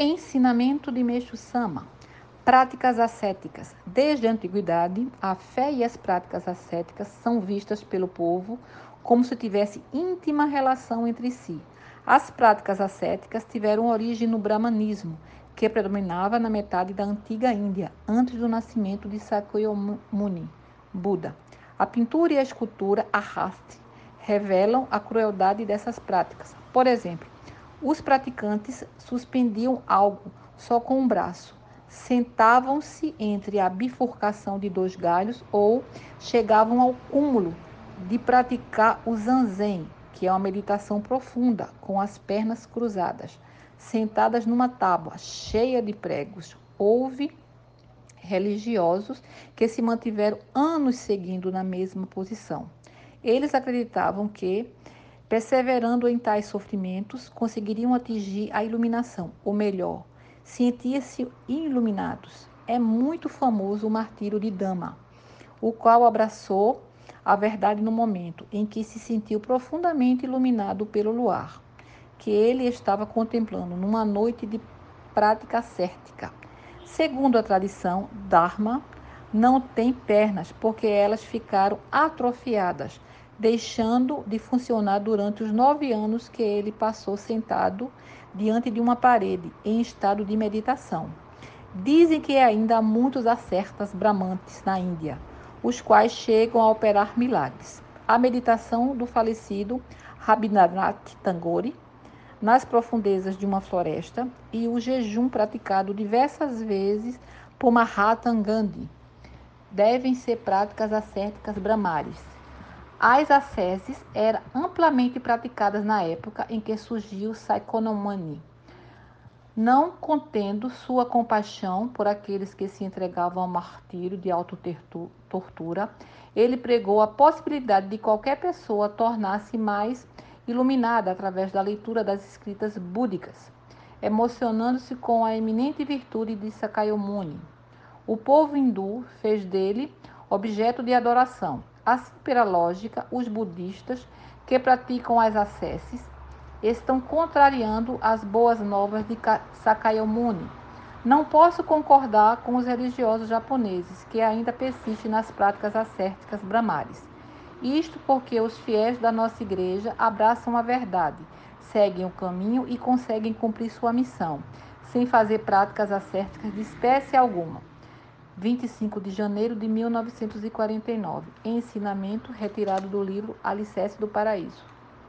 Ensinamento de Meixo Sama. Práticas ascéticas. Desde a antiguidade, a fé e as práticas ascéticas são vistas pelo povo como se tivesse íntima relação entre si. As práticas ascéticas tiveram origem no brahmanismo, que predominava na metade da antiga Índia, antes do nascimento de Sakyamuni, Buda. A pintura e a escultura arraste revelam a crueldade dessas práticas. Por exemplo, os praticantes suspendiam algo só com um braço, sentavam-se entre a bifurcação de dois galhos ou chegavam ao cúmulo de praticar o zanzen, que é uma meditação profunda, com as pernas cruzadas, sentadas numa tábua cheia de pregos. Houve religiosos que se mantiveram anos seguindo na mesma posição. Eles acreditavam que Perseverando em tais sofrimentos, conseguiriam atingir a iluminação, ou melhor, sentiam-se iluminados. É muito famoso o martírio de Dama, o qual abraçou a verdade no momento em que se sentiu profundamente iluminado pelo luar, que ele estava contemplando numa noite de prática cértica. Segundo a tradição, Dharma não tem pernas porque elas ficaram atrofiadas deixando de funcionar durante os nove anos que ele passou sentado diante de uma parede, em estado de meditação. Dizem que ainda há muitos acertas bramantes na Índia, os quais chegam a operar milagres. A meditação do falecido Rabindranath Tagore nas profundezas de uma floresta e o jejum praticado diversas vezes por Mahatma Gandhi devem ser práticas ascéticas brahmares as asceses eram amplamente praticadas na época em que surgiu Saikonamani. Não contendo sua compaixão por aqueles que se entregavam ao martírio de autotortura, ele pregou a possibilidade de qualquer pessoa tornar-se mais iluminada através da leitura das escritas búdicas, emocionando-se com a eminente virtude de Sakyamuni. O povo hindu fez dele objeto de adoração. Assim, pela lógica, os budistas que praticam as asceses estão contrariando as boas novas de Sakyamuni. Não posso concordar com os religiosos japoneses que ainda persistem nas práticas ascéticas brahmares. Isto porque os fiéis da nossa igreja abraçam a verdade, seguem o caminho e conseguem cumprir sua missão, sem fazer práticas ascéticas de espécie alguma. 25 de janeiro de 1949. Ensinamento retirado do livro Alicerce do Paraíso.